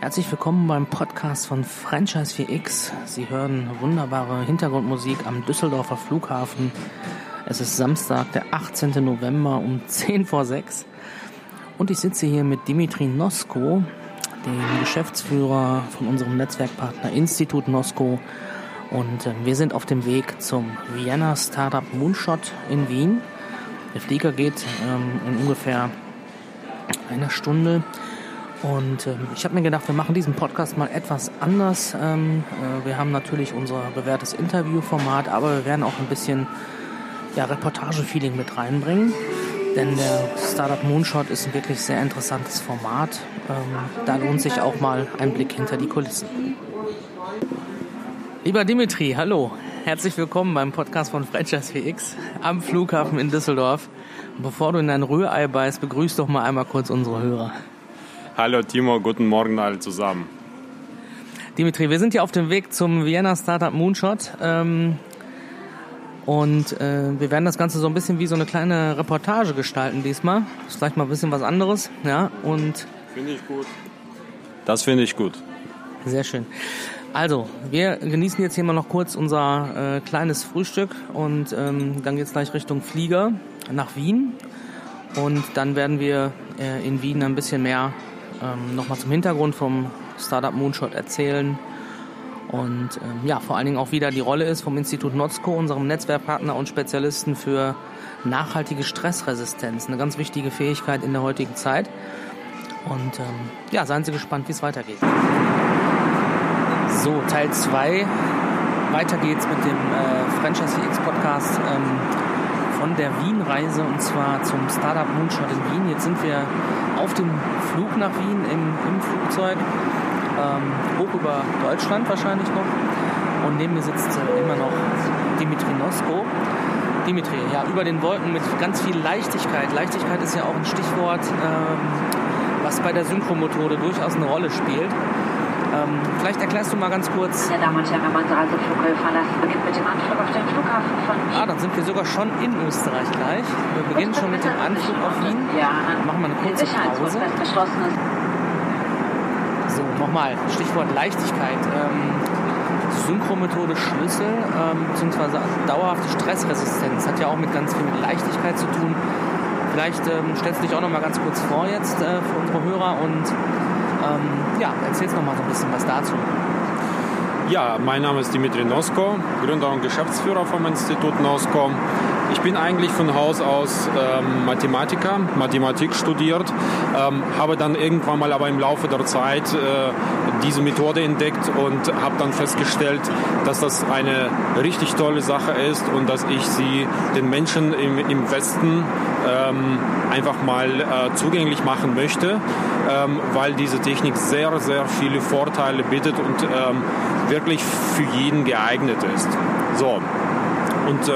Herzlich willkommen beim Podcast von Franchise 4X. Sie hören wunderbare Hintergrundmusik am Düsseldorfer Flughafen. Es ist Samstag, der 18. November um 10 vor 6. Und ich sitze hier mit Dimitri Nosko, dem Geschäftsführer von unserem Netzwerkpartner Institut Nosko. Und äh, wir sind auf dem Weg zum Vienna Startup Moonshot in Wien. Der Flieger geht ähm, in ungefähr einer Stunde. Und ähm, ich habe mir gedacht, wir machen diesen Podcast mal etwas anders. Ähm, äh, wir haben natürlich unser bewährtes Interviewformat, aber wir werden auch ein bisschen ja, Reportage-Feeling mit reinbringen. Denn der Startup Moonshot ist ein wirklich sehr interessantes Format. Ähm, da lohnt sich auch mal ein Blick hinter die Kulissen. Lieber Dimitri, hallo. Herzlich willkommen beim Podcast von Franchise VX am Flughafen in Düsseldorf. Bevor du in dein Rührei beißt, begrüß doch mal einmal kurz unsere Hörer. Hallo Timo, guten Morgen alle zusammen. Dimitri, wir sind hier auf dem Weg zum Vienna Startup Moonshot. Ähm, und äh, wir werden das Ganze so ein bisschen wie so eine kleine Reportage gestalten diesmal. Ist vielleicht mal ein bisschen was anderes. Ja, und finde ich gut. Das finde ich gut. Sehr schön. Also, wir genießen jetzt hier mal noch kurz unser äh, kleines Frühstück und ähm, dann geht es gleich Richtung Flieger nach Wien. Und dann werden wir äh, in Wien ein bisschen mehr ähm, nochmal zum Hintergrund vom Startup Moonshot erzählen und ähm, ja, vor allen Dingen auch wieder die Rolle ist vom Institut Notzko, unserem Netzwerkpartner und Spezialisten für nachhaltige Stressresistenz. Eine ganz wichtige Fähigkeit in der heutigen Zeit. Und ähm, ja, seien Sie gespannt, wie es weitergeht. So, Teil 2. Weiter geht's mit dem äh, Franchise X Podcast. Ähm, von der Wien-Reise und zwar zum Startup Moonshot in Wien. Jetzt sind wir auf dem Flug nach Wien im, im Flugzeug, ähm, hoch über Deutschland wahrscheinlich noch. Und neben mir sitzt äh, immer noch Dimitri Nosko. Dimitri, ja, über den Wolken mit ganz viel Leichtigkeit. Leichtigkeit ist ja auch ein Stichwort, ähm, was bei der Synchromethode durchaus eine Rolle spielt. Ähm, vielleicht erklärst du mal ganz kurz. Meine Damen und Herren, wenn Reiseflug verlassen, beginnt mit dem Anflug auf den Flughafen von Wien. Ah, dann sind wir sogar schon in Österreich gleich. Wir beginnen schon mit dem Anflug auf Wien. Ja, machen wir eine kurze Pause. So, nochmal, Stichwort Leichtigkeit. Ähm, Synchromethode Schlüssel, ähm, beziehungsweise dauerhafte Stressresistenz. Hat ja auch mit ganz viel mit Leichtigkeit zu tun. Vielleicht ähm, stellst du dich auch noch mal ganz kurz vor jetzt äh, für unsere Hörer und ähm, ja, erzählst noch mal so ein bisschen was dazu. Ja, mein Name ist Dimitri Nosko, Gründer und Geschäftsführer vom Institut Nosko. Ich bin eigentlich von Haus aus ähm, Mathematiker, Mathematik studiert, ähm, habe dann irgendwann mal aber im Laufe der Zeit äh, diese Methode entdeckt und habe dann festgestellt, dass das eine richtig tolle Sache ist und dass ich sie den Menschen im, im Westen ähm, einfach mal äh, zugänglich machen möchte, ähm, weil diese Technik sehr, sehr viele Vorteile bietet und ähm, wirklich für jeden geeignet ist. So, und äh,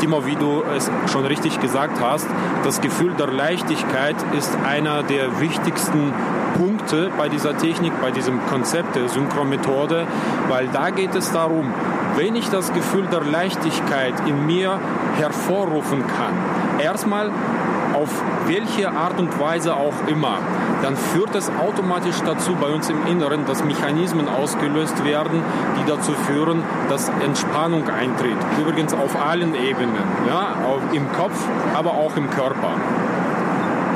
Timo, wie du es schon richtig gesagt hast, das Gefühl der Leichtigkeit ist einer der wichtigsten Punkte bei dieser Technik, bei diesem Konzept der Synchronmethode, weil da geht es darum, wenn ich das Gefühl der Leichtigkeit in mir hervorrufen kann, erstmal auf welche Art und Weise auch immer, dann führt es automatisch dazu bei uns im Inneren, dass Mechanismen ausgelöst werden, die dazu führen, dass Entspannung eintritt. Übrigens auf allen Ebenen, ja, im Kopf, aber auch im Körper.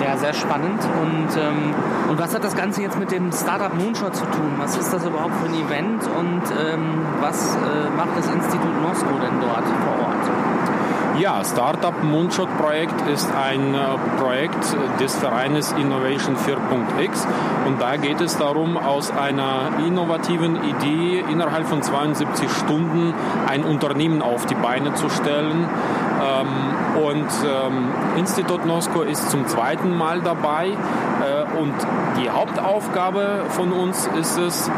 Ja, sehr spannend. Und, ähm, und was hat das Ganze jetzt mit dem Startup Moonshot zu tun? Was ist das überhaupt für ein Event und ähm, was äh, macht das Institut Moskau denn dort vor Ort? Ja, Startup Moonshot Projekt ist ein äh, Projekt des Vereines Innovation 4.x und da geht es darum, aus einer innovativen Idee innerhalb von 72 Stunden ein Unternehmen auf die Beine zu stellen. Ähm, und ähm, Institut Nosko ist zum zweiten Mal dabei äh, und die Hauptaufgabe von uns ist es,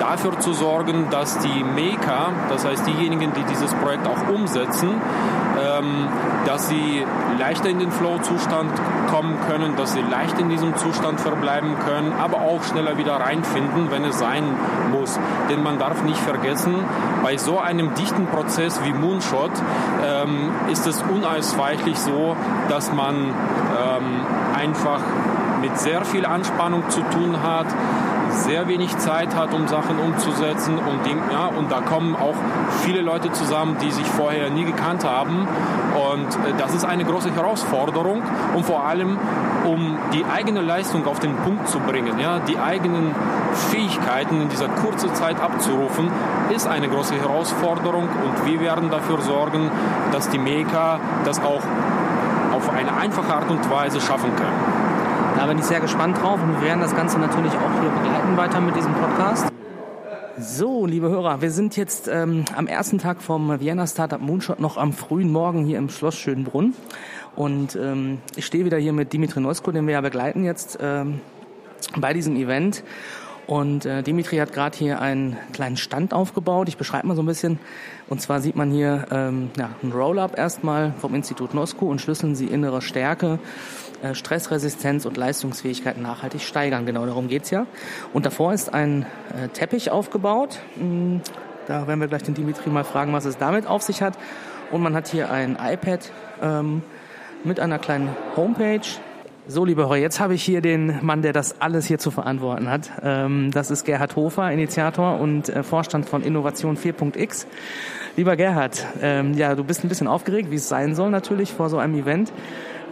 dafür zu sorgen, dass die Maker, das heißt diejenigen, die dieses Projekt auch umsetzen, dass sie leichter in den Flow-Zustand kommen können, dass sie leicht in diesem Zustand verbleiben können, aber auch schneller wieder reinfinden, wenn es sein muss. Denn man darf nicht vergessen, bei so einem dichten Prozess wie Moonshot ähm, ist es unausweichlich so, dass man ähm, einfach mit sehr viel Anspannung zu tun hat, sehr wenig Zeit hat, um Sachen umzusetzen und, Ding, ja, und da kommen auch viele Leute zusammen, die sich vorher nie gekannt haben und äh, das ist eine große Herausforderung und vor allem um die eigene Leistung auf den Punkt zu bringen, ja, die eigenen Fähigkeiten in dieser kurzen Zeit abzurufen, ist eine große Herausforderung und wir werden dafür sorgen, dass die Meka das auch auf eine einfache Art und Weise schaffen können. Da bin ich sehr gespannt drauf und wir werden das Ganze natürlich auch hier begleiten weiter mit diesem Podcast. So, liebe Hörer, wir sind jetzt ähm, am ersten Tag vom Vienna Startup Moonshot noch am frühen Morgen hier im Schloss Schönbrunn. Und ähm, ich stehe wieder hier mit Dimitri Neusko, den wir ja begleiten jetzt ähm, bei diesem Event. Und äh, Dimitri hat gerade hier einen kleinen Stand aufgebaut. Ich beschreibe mal so ein bisschen. Und zwar sieht man hier ähm, ja, ein Roll-up erstmal vom Institut Nosko und schlüsseln sie innere Stärke Stressresistenz und Leistungsfähigkeit nachhaltig steigern. Genau darum geht's ja. Und davor ist ein äh, Teppich aufgebaut. Hm, da werden wir gleich den Dimitri mal fragen, was es damit auf sich hat. Und man hat hier ein iPad ähm, mit einer kleinen Homepage. So, liebe Hörer, jetzt habe ich hier den Mann, der das alles hier zu verantworten hat. Ähm, das ist Gerhard Hofer, Initiator und äh, Vorstand von Innovation 4.x. Lieber Gerhard, ähm, ja, du bist ein bisschen aufgeregt, wie es sein soll natürlich vor so einem Event.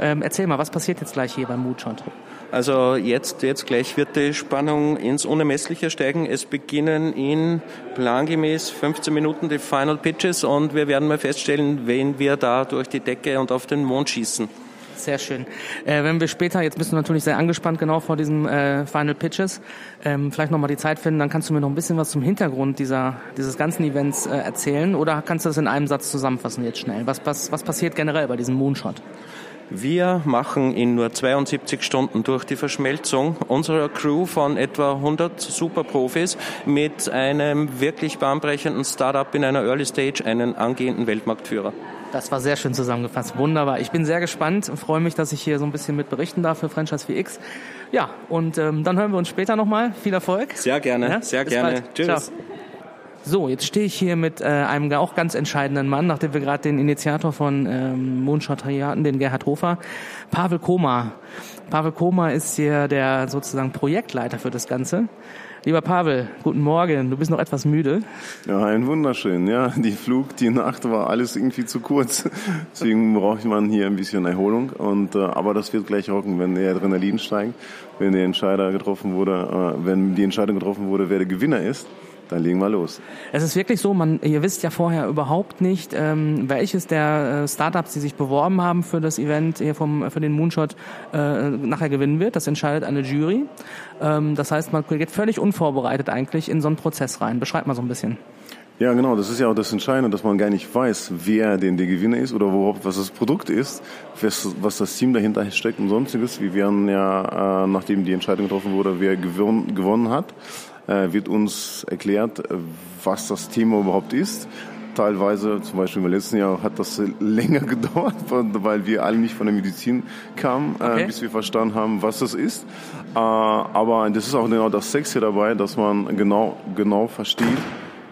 Ähm, erzähl mal, was passiert jetzt gleich hier beim Moodshot? Also jetzt, jetzt gleich wird die Spannung ins Unermessliche steigen. Es beginnen in plangemäß 15 Minuten die Final Pitches und wir werden mal feststellen, wen wir da durch die Decke und auf den Mond schießen. Sehr schön. Äh, wenn wir später, jetzt bist du natürlich sehr angespannt genau vor diesem äh, Final Pitches, ähm, vielleicht nochmal die Zeit finden, dann kannst du mir noch ein bisschen was zum Hintergrund dieser, dieses ganzen Events äh, erzählen oder kannst du das in einem Satz zusammenfassen jetzt schnell? Was, was, was passiert generell bei diesem Moonshot? Wir machen in nur 72 Stunden durch die Verschmelzung unserer Crew von etwa 100 Superprofis mit einem wirklich bahnbrechenden Startup in einer Early Stage einen angehenden Weltmarktführer. Das war sehr schön zusammengefasst. Wunderbar. Ich bin sehr gespannt und freue mich, dass ich hier so ein bisschen mit berichten darf für Franchise 4X. Ja, und ähm, dann hören wir uns später nochmal. Viel Erfolg. Sehr gerne, ja? sehr Bis gerne. Bald. Tschüss. Ciao. So, jetzt stehe ich hier mit äh, einem auch ganz entscheidenden Mann, nachdem wir gerade den Initiator von ähm, Moonshot hatten, den Gerhard Hofer, Pavel Koma. Pavel Koma ist hier der sozusagen Projektleiter für das Ganze. Lieber Pavel, guten Morgen. Du bist noch etwas müde. Ja, ein wunderschön. Ja, die Flug, die Nacht war alles irgendwie zu kurz. Deswegen braucht man hier ein bisschen Erholung. Und äh, aber das wird gleich rocken, wenn der Adrenalin steigt, wenn der Entscheider getroffen wurde, äh, wenn die Entscheidung getroffen wurde, wer der Gewinner ist. Dann legen wir los. Es ist wirklich so, man, ihr wisst ja vorher überhaupt nicht, ähm, welches der äh, Startups, die sich beworben haben für das Event hier vom, für den Moonshot, äh, nachher gewinnen wird. Das entscheidet eine Jury. Ähm, das heißt, man geht völlig unvorbereitet eigentlich in so einen Prozess rein. Beschreibt mal so ein bisschen. Ja, genau. Das ist ja auch das Entscheidende, dass man gar nicht weiß, wer denn der Gewinner ist oder überhaupt, was das Produkt ist, was, was das Team dahinter steckt und sonstiges. Wir werden ja, äh, nachdem die Entscheidung getroffen wurde, wer gewonnen, gewonnen hat, wird uns erklärt, äh, was das Thema überhaupt ist. Teilweise, zum Beispiel im letzten Jahr, hat das länger gedauert, weil wir alle nicht von der Medizin kamen, äh, okay. bis wir verstanden haben, was das ist. Aber das ist auch genau das Sexy dabei, dass man genau, genau versteht,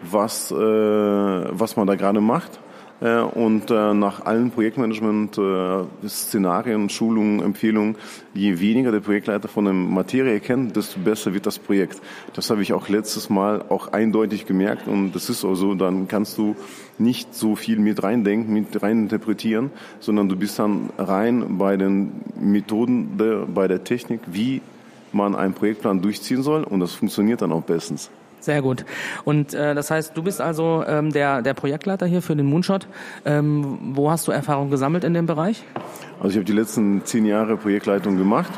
was, was man da gerade macht äh, und äh, nach allen Projektmanagement-Szenarien, äh, Schulungen, Empfehlungen, je weniger der Projektleiter von der Materie kennt, desto besser wird das Projekt. Das habe ich auch letztes Mal auch eindeutig gemerkt und das ist auch so, dann kannst du nicht so viel mit reindenken, mit rein interpretieren, sondern du bist dann rein bei den Methoden, bei der Technik, wie man einen Projektplan durchziehen soll und das funktioniert dann auch bestens. Sehr gut. Und äh, das heißt, du bist also ähm, der, der Projektleiter hier für den Moonshot. Ähm, wo hast du Erfahrung gesammelt in dem Bereich? Also ich habe die letzten zehn Jahre Projektleitung gemacht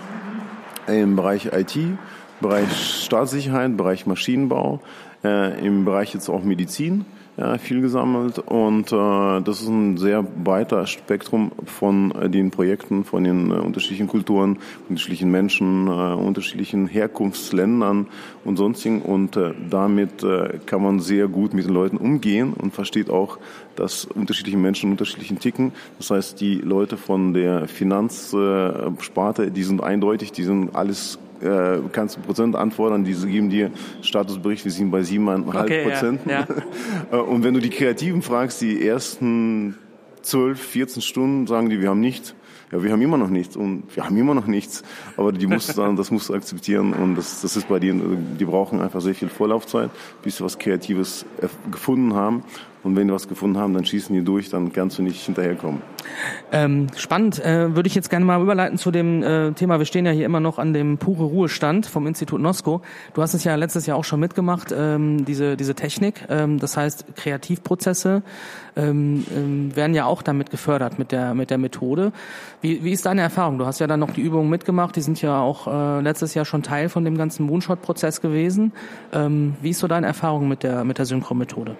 im Bereich IT, Bereich Staatssicherheit, Bereich Maschinenbau, äh, im Bereich jetzt auch Medizin ja, viel gesammelt und äh, das ist ein sehr weiter Spektrum von äh, den Projekten, von den äh, unterschiedlichen Kulturen, unterschiedlichen Menschen, äh, unterschiedlichen Herkunftsländern und sonstigen und äh, damit äh, kann man sehr gut mit den Leuten umgehen und versteht auch, dass unterschiedliche Menschen unterschiedlichen ticken. Das heißt, die Leute von der Finanzsparte, die sind eindeutig, die sind alles äh, kannst du Prozent anfordern, die geben dir Statusbericht, wir sind bei 7,5 okay, Prozent. Ja, ja. Äh, und wenn du die Kreativen fragst, die ersten 12, 14 Stunden sagen die, wir haben nicht ja, wir haben immer noch nichts und wir haben immer noch nichts. Aber die musst dann, das musst du akzeptieren und das, das ist bei denen, die brauchen einfach sehr viel Vorlaufzeit, bis sie was Kreatives gefunden haben. Und wenn die was gefunden haben, dann schießen die durch, dann kannst du nicht hinterherkommen. Ähm, spannend. Äh, würde ich jetzt gerne mal überleiten zu dem äh, Thema. Wir stehen ja hier immer noch an dem pure Ruhestand vom Institut NOSCO. Du hast es ja letztes Jahr auch schon mitgemacht, ähm, diese, diese Technik. Ähm, das heißt, Kreativprozesse ähm, ähm, werden ja auch damit gefördert mit der, mit der Methode. Wie, wie ist deine Erfahrung? Du hast ja dann noch die Übungen mitgemacht. Die sind ja auch äh, letztes Jahr schon Teil von dem ganzen Moonshot-Prozess gewesen. Ähm, wie ist so deine Erfahrung mit der, mit der Synchro-Methode?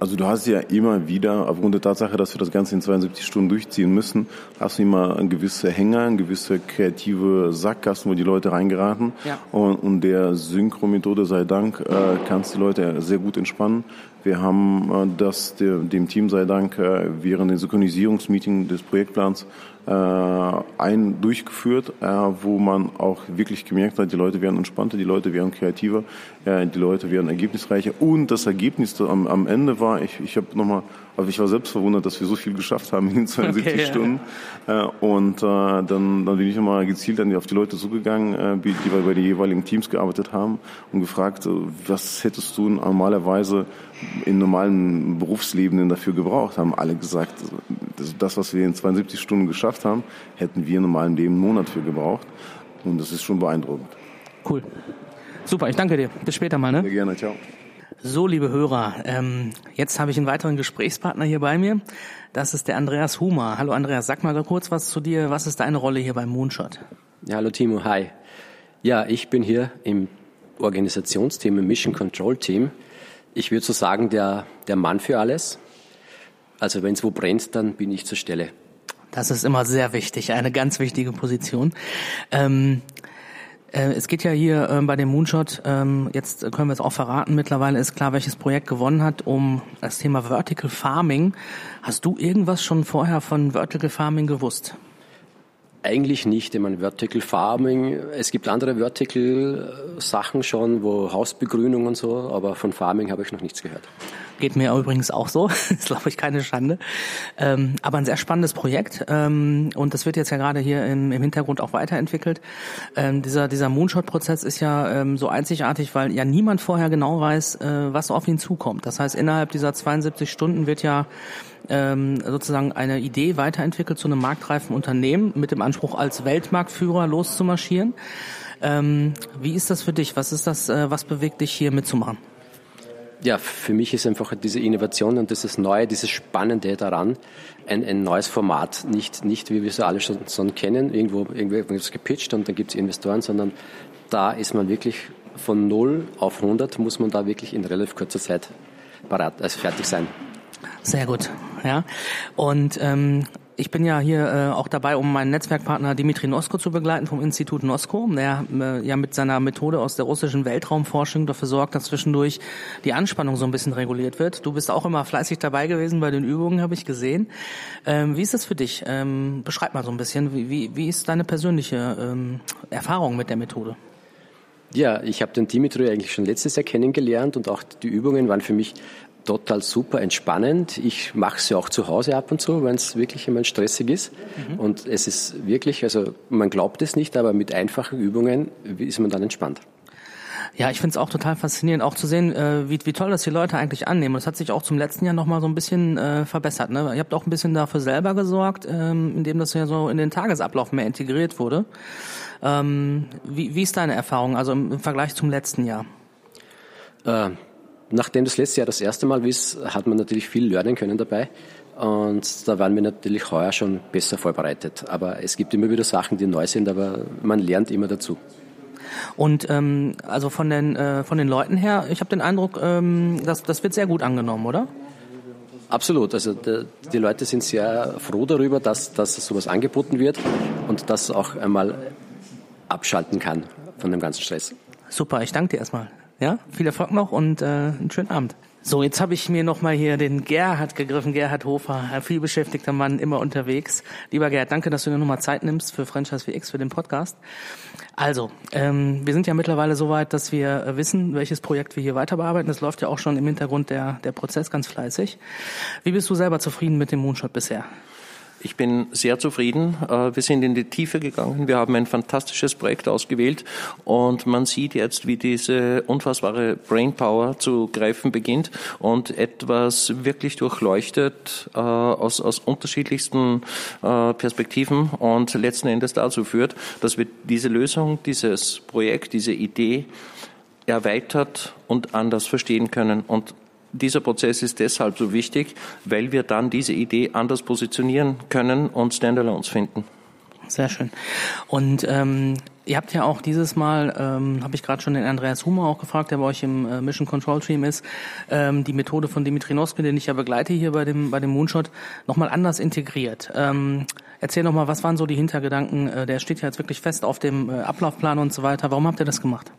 Also du hast ja immer wieder, aufgrund der Tatsache, dass wir das Ganze in 72 Stunden durchziehen müssen, hast du immer ein gewisse Hänger, ein gewisse kreative Sackgassen, wo die Leute reingeraten. Ja. Und, und der Synchro-Methode sei Dank äh, kannst die Leute sehr gut entspannen. Wir haben äh, das dem Team sei Dank äh, während den Synchronisierungsmeeting des Projektplans ein durchgeführt, wo man auch wirklich gemerkt hat, die Leute werden entspannter, die Leute werden kreativer, die Leute werden ergebnisreicher. Und das Ergebnis am, am Ende war, ich, ich habe nochmal also ich war selbst verwundert, dass wir so viel geschafft haben in den 72 okay, Stunden. Ja. Äh, und äh, dann, dann bin ich nochmal gezielt auf die Leute zugegangen, äh, die bei den jeweiligen Teams gearbeitet haben und gefragt, was hättest du normalerweise in normalen Berufsleben dafür gebraucht? Haben alle gesagt, das, was wir in 72 Stunden geschafft haben, hätten wir in normalem Leben einen Monat für gebraucht. Und das ist schon beeindruckend. Cool. Super, ich danke dir. Bis später mal. Ne? Sehr gerne, ciao. So, liebe Hörer, ähm, jetzt habe ich einen weiteren Gesprächspartner hier bei mir. Das ist der Andreas Humer. Hallo Andreas, sag mal kurz was zu dir. Was ist deine Rolle hier beim Moonshot? Ja, hallo Timo, hi. Ja, ich bin hier im Organisationsteam, im Mission Control Team. Ich würde so sagen, der, der Mann für alles. Also wenn es wo brennt, dann bin ich zur Stelle. Das ist immer sehr wichtig, eine ganz wichtige Position. Ähm, äh, es geht ja hier ähm, bei dem Moonshot, ähm, jetzt können wir es auch verraten, mittlerweile ist klar, welches Projekt gewonnen hat, um das Thema Vertical Farming. Hast du irgendwas schon vorher von Vertical Farming gewusst? Eigentlich nicht. Ich meine, Vertical Farming, es gibt andere Vertical-Sachen schon, wo Hausbegrünung und so, aber von Farming habe ich noch nichts gehört. Geht mir übrigens auch so. ist, glaube ich, keine Schande. Ähm, aber ein sehr spannendes Projekt. Ähm, und das wird jetzt ja gerade hier im, im Hintergrund auch weiterentwickelt. Ähm, dieser, dieser Moonshot-Prozess ist ja ähm, so einzigartig, weil ja niemand vorher genau weiß, äh, was auf ihn zukommt. Das heißt, innerhalb dieser 72 Stunden wird ja ähm, sozusagen eine Idee weiterentwickelt zu einem marktreifen Unternehmen mit dem Anspruch, als Weltmarktführer loszumarschieren. Ähm, wie ist das für dich? Was ist das, äh, was bewegt dich hier mitzumachen? Ja, für mich ist einfach diese Innovation und dieses Neue, dieses Spannende daran, ein, ein neues Format. Nicht, nicht wie wir es alle schon, schon kennen, irgendwo irgendwas gepitcht und dann gibt es Investoren, sondern da ist man wirklich von 0 auf 100 muss man da wirklich in relativ kurzer Zeit parat, also fertig sein. Sehr gut, ja. Und ähm, ich bin ja hier äh, auch dabei, um meinen Netzwerkpartner Dimitri Nosko zu begleiten vom Institut Nosko, der äh, ja mit seiner Methode aus der russischen Weltraumforschung dafür sorgt, dass zwischendurch die Anspannung so ein bisschen reguliert wird. Du bist auch immer fleißig dabei gewesen bei den Übungen, habe ich gesehen. Ähm, wie ist das für dich? Ähm, beschreib mal so ein bisschen, wie, wie, wie ist deine persönliche ähm, Erfahrung mit der Methode? Ja, ich habe den Dimitri eigentlich schon letztes Jahr kennengelernt und auch die Übungen waren für mich total super entspannend. Ich mache es ja auch zu Hause ab und zu, wenn es wirklich immer stressig ist. Mhm. Und es ist wirklich, also man glaubt es nicht, aber mit einfachen Übungen ist man dann entspannt. Ja, ich finde es auch total faszinierend, auch zu sehen, äh, wie, wie toll das die Leute eigentlich annehmen. Das hat sich auch zum letzten Jahr nochmal so ein bisschen äh, verbessert. Ne? Ihr habt auch ein bisschen dafür selber gesorgt, ähm, indem das ja so in den Tagesablauf mehr integriert wurde. Ähm, wie, wie ist deine Erfahrung, also im, im Vergleich zum letzten Jahr? Äh, nachdem das letzte Jahr das erste Mal ist, hat man natürlich viel lernen können dabei. Und da waren wir natürlich heuer schon besser vorbereitet. Aber es gibt immer wieder Sachen, die neu sind, aber man lernt immer dazu. Und ähm, also von den äh, von den Leuten her, ich habe den Eindruck, ähm, das, das wird sehr gut angenommen, oder? Absolut. Also die, die Leute sind sehr froh darüber, dass, dass sowas angeboten wird und das auch einmal abschalten kann von dem ganzen Stress. Super, ich danke dir erstmal. Ja, viel Erfolg noch und äh, einen schönen Abend. So, jetzt habe ich mir nochmal hier den Gerhard gegriffen, Gerhard Hofer, ein vielbeschäftigter Mann, immer unterwegs. Lieber Gerhard, danke, dass du dir nochmal Zeit nimmst für Franchise VX, für den Podcast. Also, ähm, wir sind ja mittlerweile so weit, dass wir äh, wissen, welches Projekt wir hier weiter bearbeiten. Es läuft ja auch schon im Hintergrund der, der Prozess ganz fleißig. Wie bist du selber zufrieden mit dem Moonshot bisher? Ich bin sehr zufrieden. Äh, wir sind in die Tiefe gegangen. Wir haben ein fantastisches Projekt ausgewählt und man sieht jetzt, wie diese unfassbare Brainpower zu greifen beginnt und etwas wirklich durchleuchtet äh, aus, aus unterschiedlichsten äh, Perspektiven und letzten Endes dazu führt, dass wir diese Lösung, dieses Projekt, diese Idee erweitert und anders verstehen können. Und dieser Prozess ist deshalb so wichtig, weil wir dann diese Idee anders positionieren können und Standalones finden. Sehr schön. Und ähm, ihr habt ja auch dieses Mal, ähm, habe ich gerade schon den Andreas Humer auch gefragt, der bei euch im äh, Mission Control Team ist, ähm, die Methode von Dimitri Noske, den ich ja begleite hier bei dem bei dem Moonshot, nochmal anders integriert. Ähm, erzähl nochmal, was waren so die Hintergedanken? Äh, der steht ja jetzt wirklich fest auf dem äh, Ablaufplan und so weiter. Warum habt ihr das gemacht?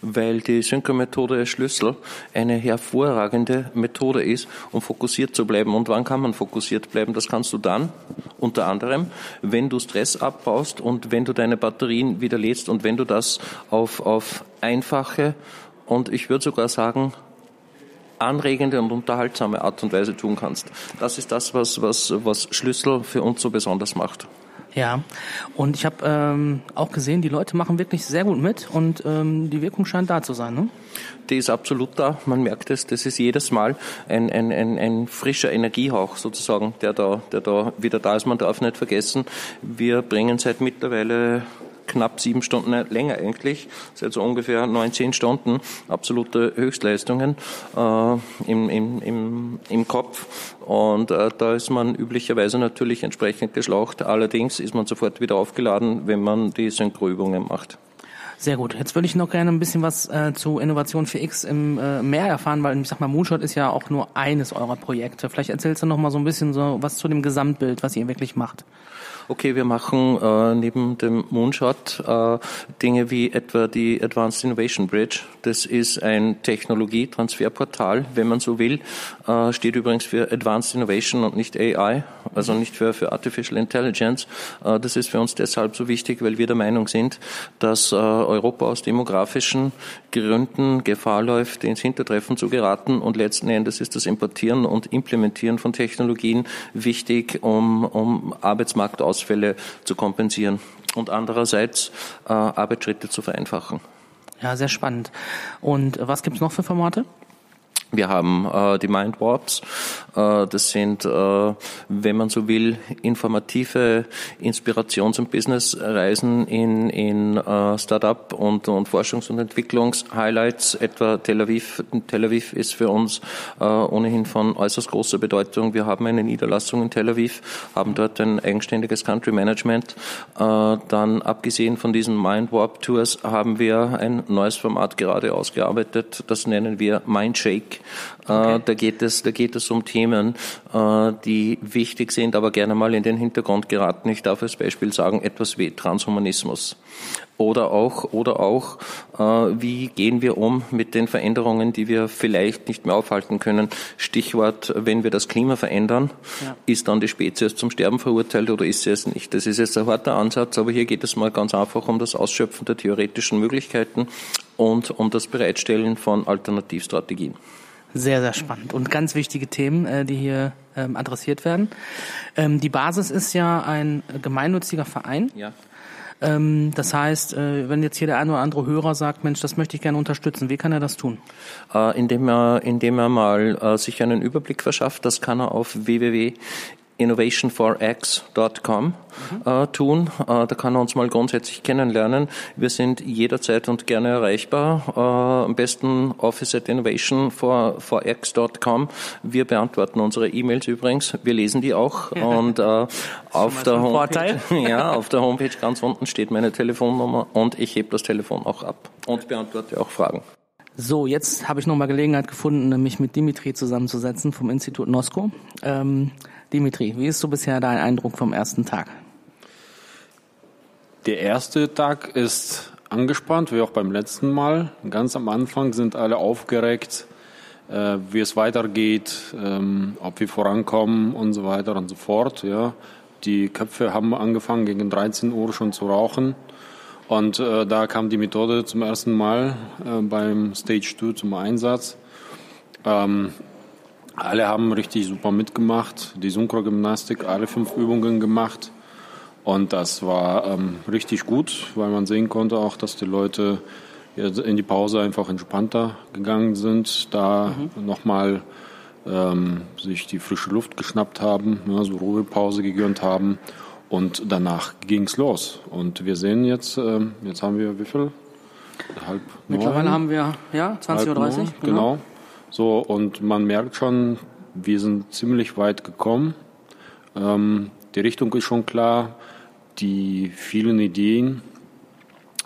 weil die Synchro-Methode Schlüssel eine hervorragende Methode ist, um fokussiert zu bleiben. Und wann kann man fokussiert bleiben? Das kannst du dann, unter anderem, wenn du Stress abbaust und wenn du deine Batterien wieder lädst und wenn du das auf, auf einfache und ich würde sogar sagen, anregende und unterhaltsame Art und Weise tun kannst. Das ist das, was, was, was Schlüssel für uns so besonders macht. Ja, und ich habe ähm, auch gesehen, die Leute machen wirklich sehr gut mit und ähm, die Wirkung scheint da zu sein. Ne? Die ist absolut da. Man merkt es, das ist jedes Mal ein, ein, ein, ein frischer Energiehauch sozusagen, der da, der da wieder da ist. Man darf nicht vergessen, wir bringen seit mittlerweile knapp sieben Stunden länger eigentlich, seit so ungefähr neun, zehn Stunden absolute Höchstleistungen äh, im, im, im, im Kopf. Und äh, da ist man üblicherweise natürlich entsprechend geschlaucht. Allerdings ist man sofort wieder aufgeladen, wenn man die Synchroübungen macht. Sehr gut. Jetzt würde ich noch gerne ein bisschen was äh, zu Innovation für X im äh, mehr erfahren, weil ich sag mal, Moonshot ist ja auch nur eines eurer Projekte. Vielleicht erzählst du noch mal so ein bisschen so was zu dem Gesamtbild, was ihr wirklich macht okay, wir machen äh, neben dem Moonshot äh, Dinge wie etwa die Advanced Innovation Bridge. Das ist ein Technologietransferportal, wenn man so will. Äh, steht übrigens für Advanced Innovation und nicht AI, also nicht für, für Artificial Intelligence. Äh, das ist für uns deshalb so wichtig, weil wir der Meinung sind, dass äh, Europa aus demografischen Gründen Gefahr läuft, ins Hintertreffen zu geraten. Und letzten Endes ist das Importieren und Implementieren von Technologien wichtig, um, um Arbeitsmarkt Ausfälle zu kompensieren und andererseits äh, Arbeitsschritte zu vereinfachen. Ja, sehr spannend. Und was gibt es noch für Formate? Wir haben äh, die Mind Warps. Äh, das sind, äh, wenn man so will, informative Inspirations- und Businessreisen in, in äh, Startup und, und Forschungs- und Entwicklungshighlights. Etwa Tel Aviv. Tel Aviv ist für uns äh, ohnehin von äußerst großer Bedeutung. Wir haben eine Niederlassung in Tel Aviv, haben dort ein eigenständiges Country Management. Äh, dann abgesehen von diesen Mind Warp Tours haben wir ein neues Format gerade ausgearbeitet. Das nennen wir Mindshake. Äh, okay. da, geht es, da geht es um Themen, äh, die wichtig sind, aber gerne mal in den Hintergrund geraten. Ich darf als Beispiel sagen, etwas wie Transhumanismus. Oder auch, oder auch, äh, wie gehen wir um mit den Veränderungen, die wir vielleicht nicht mehr aufhalten können. Stichwort, wenn wir das Klima verändern, ja. ist dann die Spezies zum Sterben verurteilt oder ist sie es nicht? Das ist jetzt ein harter Ansatz, aber hier geht es mal ganz einfach um das Ausschöpfen der theoretischen Möglichkeiten und um das Bereitstellen von Alternativstrategien. Sehr, sehr spannend und ganz wichtige Themen, äh, die hier ähm, adressiert werden. Ähm, die Basis ist ja ein gemeinnütziger Verein. Ja. Ähm, das heißt, äh, wenn jetzt hier der eine oder andere Hörer sagt, Mensch, das möchte ich gerne unterstützen, wie kann er das tun? Äh, indem er, indem er mal sich einen Überblick verschafft. Das kann er auf www innovationforx.com mhm. äh, tun. Äh, da kann er uns mal grundsätzlich kennenlernen. Wir sind jederzeit und gerne erreichbar. Äh, am besten office at innovationforx.com. Wir beantworten unsere E-Mails übrigens. Wir lesen die auch. und äh, auf, der Homepage, ja, auf der Homepage ganz unten steht meine Telefonnummer und ich hebe das Telefon auch ab und beantworte auch Fragen. So, jetzt habe ich nochmal Gelegenheit gefunden, mich mit Dimitri zusammenzusetzen vom Institut NOSCO. Ähm, Dimitri, wie ist so bisher dein Eindruck vom ersten Tag? Der erste Tag ist angespannt, wie auch beim letzten Mal. Ganz am Anfang sind alle aufgeregt, äh, wie es weitergeht, ähm, ob wir vorankommen und so weiter und so fort. Ja. Die Köpfe haben angefangen, gegen 13 Uhr schon zu rauchen. Und äh, da kam die Methode zum ersten Mal äh, beim Stage 2 zum Einsatz. Ähm, Alle haben richtig super mitgemacht. Die Synchrogymnastik, alle fünf Übungen gemacht. Und das war ähm, richtig gut, weil man sehen konnte auch, dass die Leute in die Pause einfach entspannter gegangen sind, da mhm. nochmal ähm, sich die frische Luft geschnappt haben, ja, so Ruhepause gegönnt haben und danach ging's los. Und wir sehen jetzt, ähm, jetzt haben wir wie viel? Halb Mittlerweile neun, haben wir, ja, 20.30 Uhr. Genau. genau. So, und man merkt schon, wir sind ziemlich weit gekommen. Ähm, die Richtung ist schon klar. Die vielen Ideen,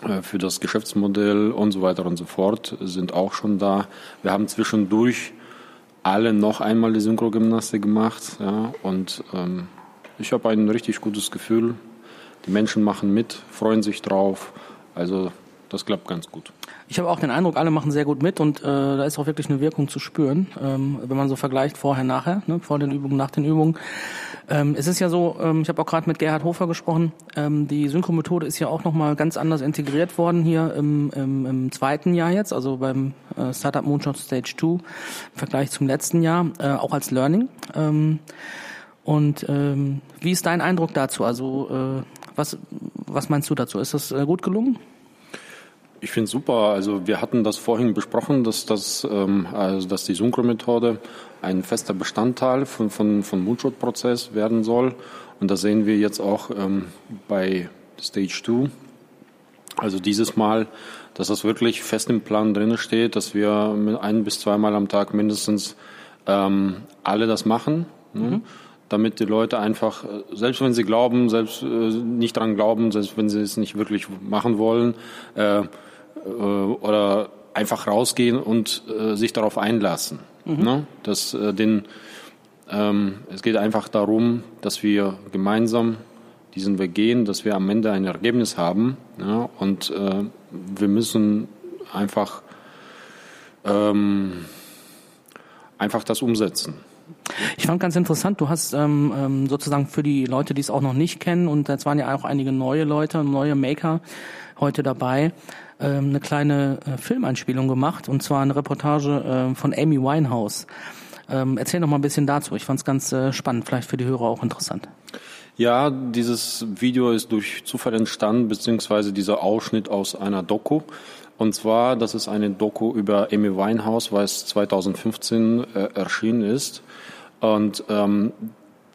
äh, für das Geschäftsmodell und so weiter und so fort sind auch schon da. Wir haben zwischendurch alle noch einmal die Synchrogymnastik gemacht ja, und ähm, ich habe ein richtig gutes Gefühl. Die Menschen machen mit, freuen sich drauf. Also das klappt ganz gut. Ich habe auch den Eindruck, alle machen sehr gut mit und äh, da ist auch wirklich eine Wirkung zu spüren, ähm, wenn man so vergleicht vorher, nachher, ne, vor den Übungen, nach den Übungen. Ähm, es ist ja so, ähm, ich habe auch gerade mit Gerhard Hofer gesprochen, ähm, die Synchromethode ist ja auch nochmal ganz anders integriert worden hier im, im, im zweiten Jahr jetzt, also beim äh, Startup Moonshot Stage 2 im Vergleich zum letzten Jahr, äh, auch als Learning. Ähm, und ähm, wie ist dein Eindruck dazu? Also äh, was, was meinst du dazu? Ist das äh, gut gelungen? Ich finde super. Also wir hatten das vorhin besprochen, dass das, ähm, also dass die Synchro-Methode ein fester Bestandteil von von von Moonshot-Prozess werden soll. Und das sehen wir jetzt auch ähm, bei Stage 2. Also dieses Mal, dass das wirklich fest im Plan drin steht, dass wir ein bis zweimal am Tag mindestens ähm, alle das machen. Ne? Mhm. Damit die Leute einfach, selbst wenn sie glauben, selbst äh, nicht dran glauben, selbst wenn sie es nicht wirklich machen wollen, äh, oder einfach rausgehen und äh, sich darauf einlassen. Mhm. Ne? Das, äh, den, ähm, es geht einfach darum, dass wir gemeinsam diesen Weg gehen, dass wir am Ende ein Ergebnis haben. Ja? Und äh, wir müssen einfach, ähm, einfach das umsetzen. Ich fand ganz interessant, du hast ähm, ähm sozusagen für die Leute, die es auch noch nicht kennen, und jetzt waren ja auch einige neue Leute, neue Maker heute dabei, ähm, eine kleine äh, Filmeinspielung gemacht und zwar eine Reportage äh, von Amy Winehouse. Ähm, erzähl noch mal ein bisschen dazu. Ich fand es ganz äh, spannend, vielleicht für die Hörer auch interessant. Ja, dieses Video ist durch Zufall entstanden, beziehungsweise dieser Ausschnitt aus einer Doku. Und zwar, das ist eine Doku über Amy Winehouse, weil es 2015 äh, erschienen ist. Und ähm,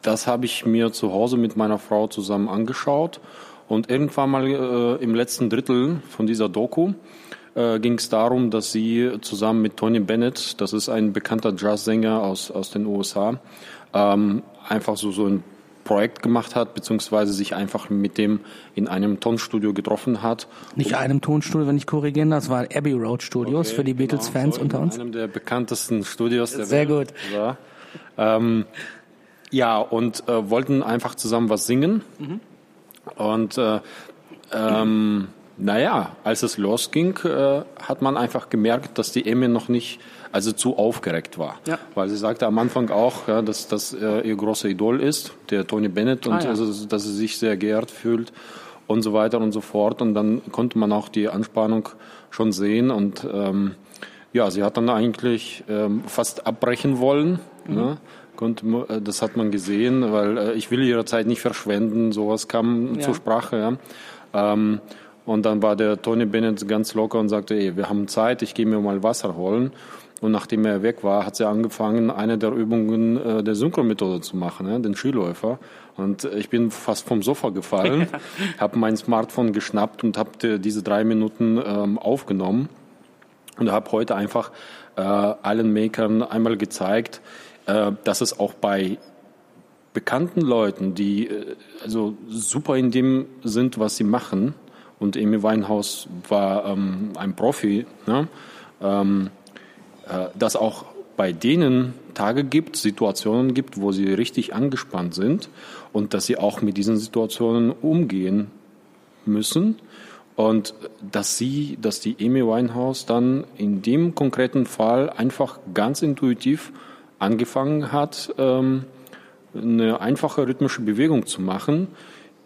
das habe ich mir zu Hause mit meiner Frau zusammen angeschaut. Und irgendwann mal äh, im letzten Drittel von dieser Doku äh, ging es darum, dass sie zusammen mit Tony Bennett, das ist ein bekannter Jazzsänger aus, aus den USA, ähm, einfach so, so ein Projekt gemacht hat, beziehungsweise sich einfach mit dem in einem Tonstudio getroffen hat. Nicht einem Tonstudio, wenn ich korrigieren das war Abbey Road Studios okay, für die genau, Beatles-Fans unter uns. Einem der bekanntesten Studios der Sehr Welt. Sehr gut. Ja, ähm, ja und äh, wollten einfach zusammen was singen. Mhm. Und äh, ähm, naja, als es losging, äh, hat man einfach gemerkt, dass die Emmy noch nicht, also zu aufgeregt war. Ja. Weil sie sagte am Anfang auch, ja, dass das äh, ihr großer Idol ist, der Tony Bennett, und ah, ja. also, dass sie sich sehr geehrt fühlt und so weiter und so fort. Und dann konnte man auch die Anspannung schon sehen. Und ähm, ja, sie hat dann eigentlich ähm, fast abbrechen wollen. Mhm. Ne? Äh, das hat man gesehen, weil äh, ich will ihre Zeit nicht verschwenden. Sowas kam ja. zur Sprache. Ja. Ähm, und dann war der Tony Bennett ganz locker und sagte, ey, wir haben Zeit, ich gehe mir mal Wasser holen. Und nachdem er weg war, hat sie angefangen, eine der Übungen äh, der Synchromethode zu machen, ja, den Skiläufer. Und ich bin fast vom Sofa gefallen, habe mein Smartphone geschnappt und habe diese drei Minuten ähm, aufgenommen und habe heute einfach äh, allen Makern einmal gezeigt, dass es auch bei bekannten Leuten, die äh, also super in dem sind, was sie machen, und Amy Weinhaus war ähm, ein Profi, ne? ähm, äh, dass auch bei denen Tage gibt, Situationen gibt, wo sie richtig angespannt sind und dass sie auch mit diesen Situationen umgehen müssen und dass sie, dass die Amy Winehouse dann in dem konkreten Fall einfach ganz intuitiv angefangen hat, ähm, eine einfache rhythmische Bewegung zu machen,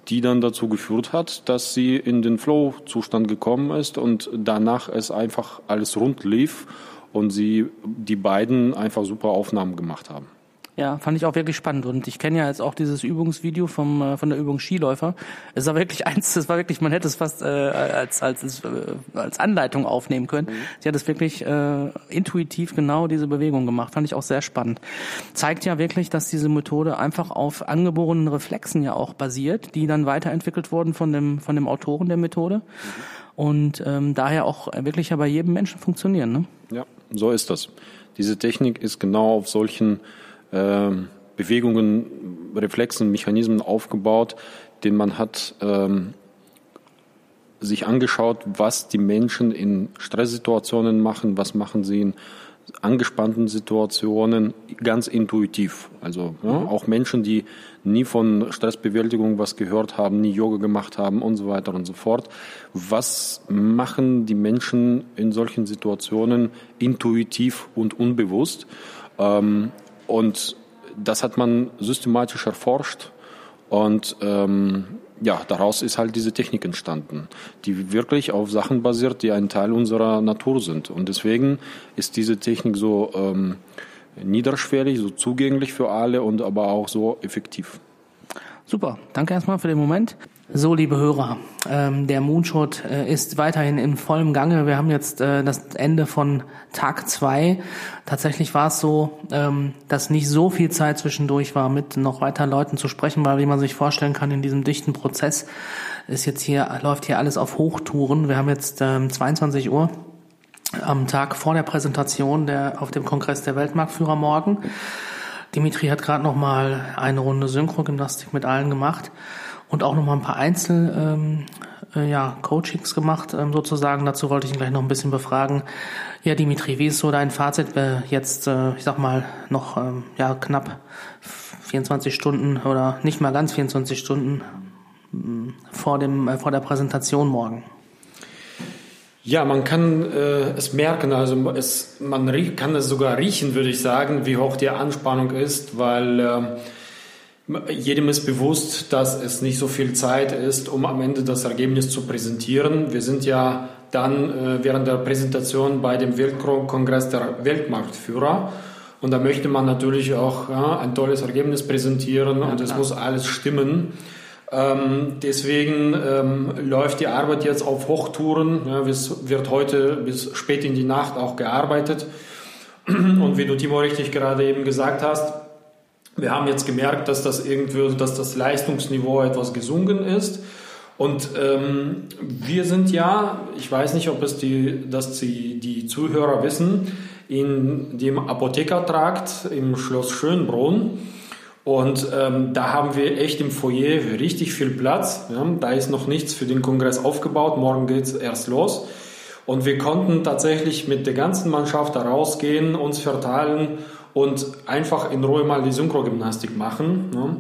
die dann dazu geführt hat, dass sie in den Flow-Zustand gekommen ist und danach es einfach alles rund lief und sie die beiden einfach super Aufnahmen gemacht haben. Ja, fand ich auch wirklich spannend. Und ich kenne ja jetzt auch dieses Übungsvideo vom, äh, von der Übung Skiläufer. Es war wirklich eins, es war wirklich, man hätte es fast äh, als, als, äh, als Anleitung aufnehmen können. Mhm. Sie hat es wirklich äh, intuitiv genau diese Bewegung gemacht. Fand ich auch sehr spannend. Zeigt ja wirklich, dass diese Methode einfach auf angeborenen Reflexen ja auch basiert, die dann weiterentwickelt wurden von dem, von dem Autoren der Methode. Mhm. Und ähm, daher auch wirklich ja bei jedem Menschen funktionieren. Ne? Ja, so ist das. Diese Technik ist genau auf solchen ähm, Bewegungen, Reflexen, Mechanismen aufgebaut, den man hat ähm, sich angeschaut, was die Menschen in Stresssituationen machen, was machen sie in angespannten Situationen ganz intuitiv. Also ja, mhm. auch Menschen, die nie von Stressbewältigung was gehört haben, nie Yoga gemacht haben und so weiter und so fort. Was machen die Menschen in solchen Situationen intuitiv und unbewusst? Ähm, und das hat man systematisch erforscht und ähm, ja, daraus ist halt diese Technik entstanden, die wirklich auf Sachen basiert, die ein Teil unserer Natur sind. Und deswegen ist diese Technik so ähm, niederschwellig, so zugänglich für alle und aber auch so effektiv. Super, danke erstmal für den Moment. So, liebe Hörer, ähm, der Moonshot äh, ist weiterhin in vollem Gange. Wir haben jetzt äh, das Ende von Tag zwei. Tatsächlich war es so, ähm, dass nicht so viel Zeit zwischendurch war, mit noch weiter Leuten zu sprechen, weil wie man sich vorstellen kann, in diesem dichten Prozess ist jetzt hier, läuft hier alles auf Hochtouren. Wir haben jetzt ähm, 22 Uhr am Tag vor der Präsentation der, auf dem Kongress der Weltmarktführer morgen. Dimitri hat gerade noch mal eine Runde Synchrogymnastik mit allen gemacht und auch noch mal ein paar Einzel ähm, äh, ja, Coachings gemacht, ähm, sozusagen. Dazu wollte ich ihn gleich noch ein bisschen befragen. Ja, Dimitri, wie ist so dein Fazit äh, jetzt, äh, ich sag mal, noch ähm, ja, knapp 24 Stunden oder nicht mal ganz 24 Stunden äh, vor, dem, äh, vor der Präsentation morgen? Ja, man kann äh, es merken, also es, man kann es sogar riechen, würde ich sagen, wie hoch die Anspannung ist, weil äh, jedem ist bewusst, dass es nicht so viel Zeit ist, um am Ende das Ergebnis zu präsentieren. Wir sind ja dann äh, während der Präsentation bei dem Weltkongress der Weltmarktführer. Und da möchte man natürlich auch ja, ein tolles Ergebnis präsentieren ja, und es muss alles stimmen. Ähm, deswegen ähm, läuft die Arbeit jetzt auf Hochtouren. Ja, es wird heute bis spät in die Nacht auch gearbeitet. Und wie du, Timo, richtig gerade eben gesagt hast, wir haben jetzt gemerkt, dass das irgendwie, dass das Leistungsniveau etwas gesunken ist. Und ähm, wir sind ja, ich weiß nicht, ob es die, dass die, die Zuhörer wissen, in dem Apothekertrakt im Schloss Schönbrunn. Und ähm, da haben wir echt im Foyer richtig viel Platz. Ja, da ist noch nichts für den Kongress aufgebaut. Morgen geht es erst los. Und wir konnten tatsächlich mit der ganzen Mannschaft da rausgehen, uns verteilen und einfach in Ruhe mal die Synchrogymnastik machen. Ne?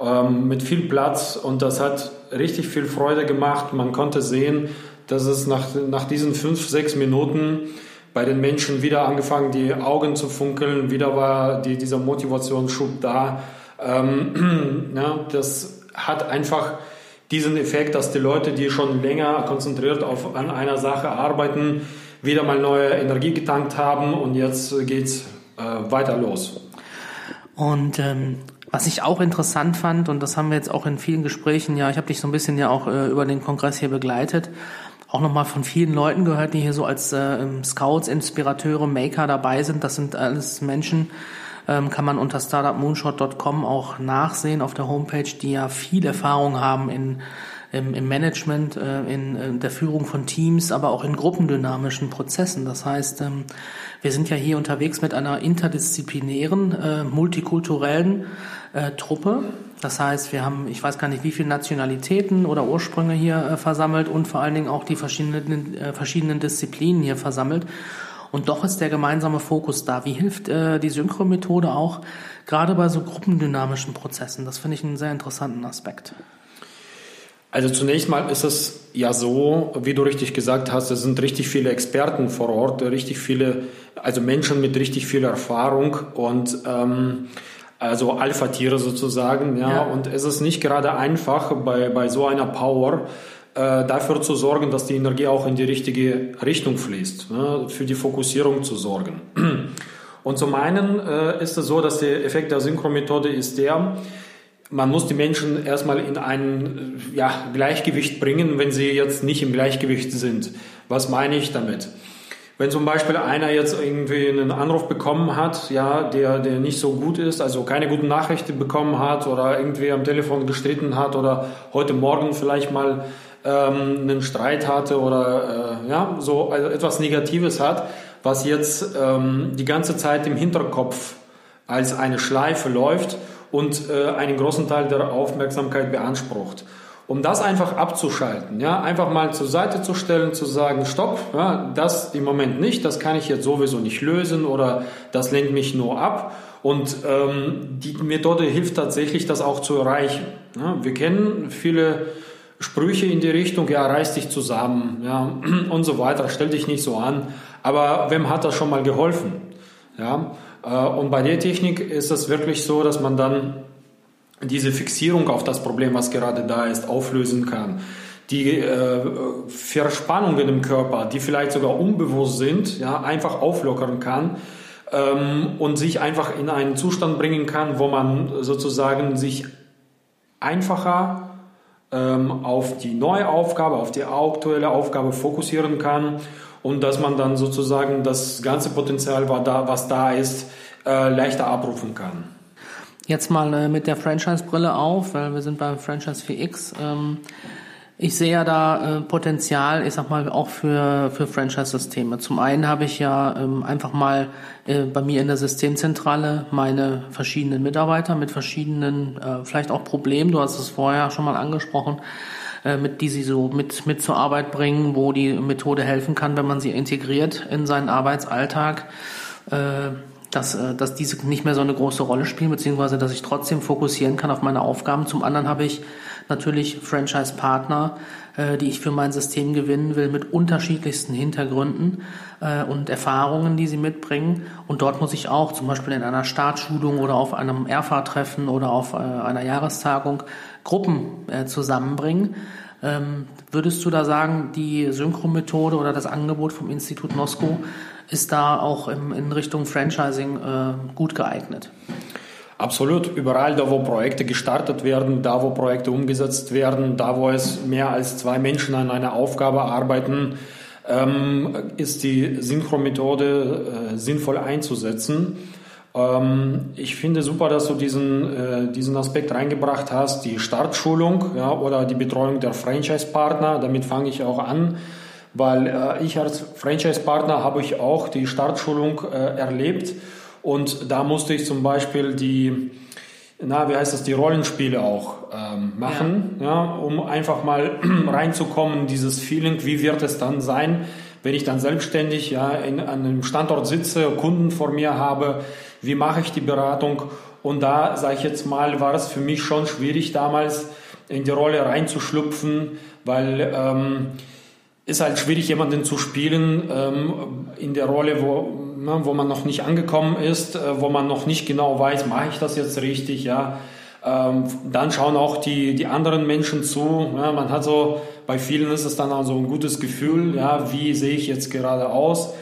Ähm, mit viel Platz und das hat richtig viel Freude gemacht. Man konnte sehen, dass es nach, nach diesen fünf, sechs Minuten bei den Menschen wieder angefangen, die Augen zu funkeln, wieder war die, dieser Motivationsschub da. Ähm, ja, das hat einfach diesen Effekt, dass die Leute, die schon länger konzentriert auf, an einer Sache arbeiten, wieder mal neue Energie getankt haben und jetzt geht es äh, weiter los. Und ähm, was ich auch interessant fand, und das haben wir jetzt auch in vielen Gesprächen, ja, ich habe dich so ein bisschen ja auch äh, über den Kongress hier begleitet, auch nochmal von vielen Leuten gehört, die hier so als äh, Scouts, Inspirateure, Maker dabei sind. Das sind alles Menschen, ähm, kann man unter startupmoonshot.com auch nachsehen auf der Homepage, die ja viel Erfahrung haben in im, im Management, äh, in, in der Führung von Teams, aber auch in gruppendynamischen Prozessen. Das heißt, ähm, wir sind ja hier unterwegs mit einer interdisziplinären, äh, multikulturellen äh, Truppe. Das heißt, wir haben, ich weiß gar nicht, wie viele Nationalitäten oder Ursprünge hier äh, versammelt und vor allen Dingen auch die verschiedenen, äh, verschiedenen Disziplinen hier versammelt. Und doch ist der gemeinsame Fokus da. Wie hilft äh, die Synchromethode auch gerade bei so gruppendynamischen Prozessen? Das finde ich einen sehr interessanten Aspekt. Also zunächst mal ist es ja so, wie du richtig gesagt hast, es sind richtig viele Experten vor Ort, richtig viele, also Menschen mit richtig viel Erfahrung und ähm, also Alpha-Tiere sozusagen, ja. ja. Und es ist nicht gerade einfach bei, bei so einer Power äh, dafür zu sorgen, dass die Energie auch in die richtige Richtung fließt, ne, für die Fokussierung zu sorgen. Und zum einen äh, ist es so, dass der Effekt der Synchromethode ist der, man muss die Menschen erstmal in ein ja, Gleichgewicht bringen, wenn sie jetzt nicht im Gleichgewicht sind. Was meine ich damit? Wenn zum Beispiel einer jetzt irgendwie einen Anruf bekommen hat, ja, der, der nicht so gut ist, also keine guten Nachrichten bekommen hat oder irgendwie am Telefon gestritten hat oder heute Morgen vielleicht mal ähm, einen Streit hatte oder äh, ja, so also etwas Negatives hat, was jetzt ähm, die ganze Zeit im Hinterkopf als eine Schleife läuft und äh, einen großen Teil der Aufmerksamkeit beansprucht. Um das einfach abzuschalten, ja, einfach mal zur Seite zu stellen, zu sagen, stopp, ja, das im Moment nicht, das kann ich jetzt sowieso nicht lösen oder das lenkt mich nur ab. Und ähm, die Methode hilft tatsächlich, das auch zu erreichen. Ja, wir kennen viele Sprüche in die Richtung, ja, reiß dich zusammen, ja, und so weiter, stell dich nicht so an. Aber wem hat das schon mal geholfen? Ja, und bei der Technik ist es wirklich so, dass man dann diese Fixierung auf das Problem, was gerade da ist, auflösen kann. Die äh, Verspannungen im Körper, die vielleicht sogar unbewusst sind, ja, einfach auflockern kann ähm, und sich einfach in einen Zustand bringen kann, wo man sozusagen sich einfacher ähm, auf die neue Aufgabe, auf die aktuelle Aufgabe fokussieren kann und dass man dann sozusagen das ganze Potenzial, was da ist, äh, leichter abrufen kann. Jetzt mal äh, mit der Franchise-Brille auf, weil wir sind beim Franchise 4X. Ähm, ich sehe ja da äh, Potenzial, ich sag mal, auch für, für Franchise-Systeme. Zum einen habe ich ja ähm, einfach mal bei mir in der Systemzentrale meine verschiedenen Mitarbeiter mit verschiedenen, vielleicht auch Problemen, du hast es vorher schon mal angesprochen, äh, mit die sie so mit, mit zur Arbeit bringen, wo die Methode helfen kann, wenn man sie integriert in seinen Arbeitsalltag. Äh, dass, äh, dass diese nicht mehr so eine große Rolle spielen, beziehungsweise dass ich trotzdem fokussieren kann auf meine Aufgaben. Zum anderen habe ich natürlich Franchise-Partner, äh, die ich für mein System gewinnen will, mit unterschiedlichsten Hintergründen äh, und Erfahrungen, die sie mitbringen. Und dort muss ich auch zum Beispiel in einer Startschulung oder auf einem Erfahrtreffen oder auf einer Jahrestagung Gruppen zusammenbringen. Ähm, würdest du da sagen, die Synchro-Methode oder das Angebot vom Institut Nosko ist da auch in, in Richtung Franchising äh, gut geeignet. Absolut. Überall da, wo Projekte gestartet werden, da, wo Projekte umgesetzt werden, da, wo es mehr als zwei Menschen an einer Aufgabe arbeiten, ähm, ist die Synchro-Methode äh, sinnvoll einzusetzen. Ähm, ich finde super, dass du diesen, äh, diesen Aspekt reingebracht hast, die Startschulung ja, oder die Betreuung der Franchise-Partner. Damit fange ich auch an weil äh, ich als Franchise-Partner habe ich auch die Startschulung äh, erlebt und da musste ich zum Beispiel die, na, wie heißt das, die Rollenspiele auch ähm, machen, ja. ja. um einfach mal reinzukommen, dieses Feeling, wie wird es dann sein, wenn ich dann selbstständig ja, in, an einem Standort sitze, Kunden vor mir habe, wie mache ich die Beratung und da, sage ich jetzt mal, war es für mich schon schwierig damals in die Rolle reinzuschlüpfen, weil ähm, ist halt schwierig, jemanden zu spielen ähm, in der Rolle, wo, ne, wo man noch nicht angekommen ist, äh, wo man noch nicht genau weiß, mache ich das jetzt richtig, ja. Ähm, dann schauen auch die, die anderen Menschen zu. Ja, man hat so, bei vielen ist es dann auch so ein gutes Gefühl, ja, wie sehe ich jetzt gerade aus.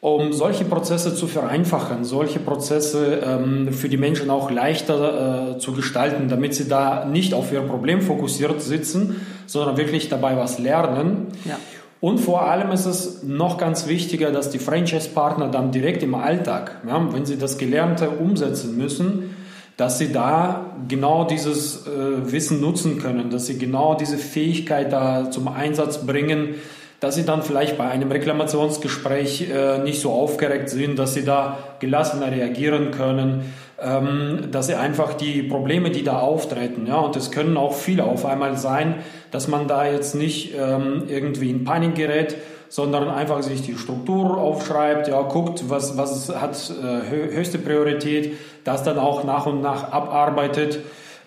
Um solche Prozesse zu vereinfachen, solche Prozesse ähm, für die Menschen auch leichter äh, zu gestalten, damit sie da nicht auf ihr Problem fokussiert sitzen, sondern wirklich dabei was lernen. Ja. Und vor allem ist es noch ganz wichtiger, dass die Franchise-Partner dann direkt im Alltag, ja, wenn sie das Gelernte umsetzen müssen, dass sie da genau dieses äh, Wissen nutzen können, dass sie genau diese Fähigkeit da zum Einsatz bringen, dass sie dann vielleicht bei einem Reklamationsgespräch äh, nicht so aufgeregt sind, dass sie da gelassener reagieren können, dass sie einfach die Probleme, die da auftreten, ja, und es können auch viele auf einmal sein, dass man da jetzt nicht ähm, irgendwie in Panik gerät, sondern einfach sich die Struktur aufschreibt, ja, guckt, was, was hat äh, höchste Priorität, das dann auch nach und nach abarbeitet.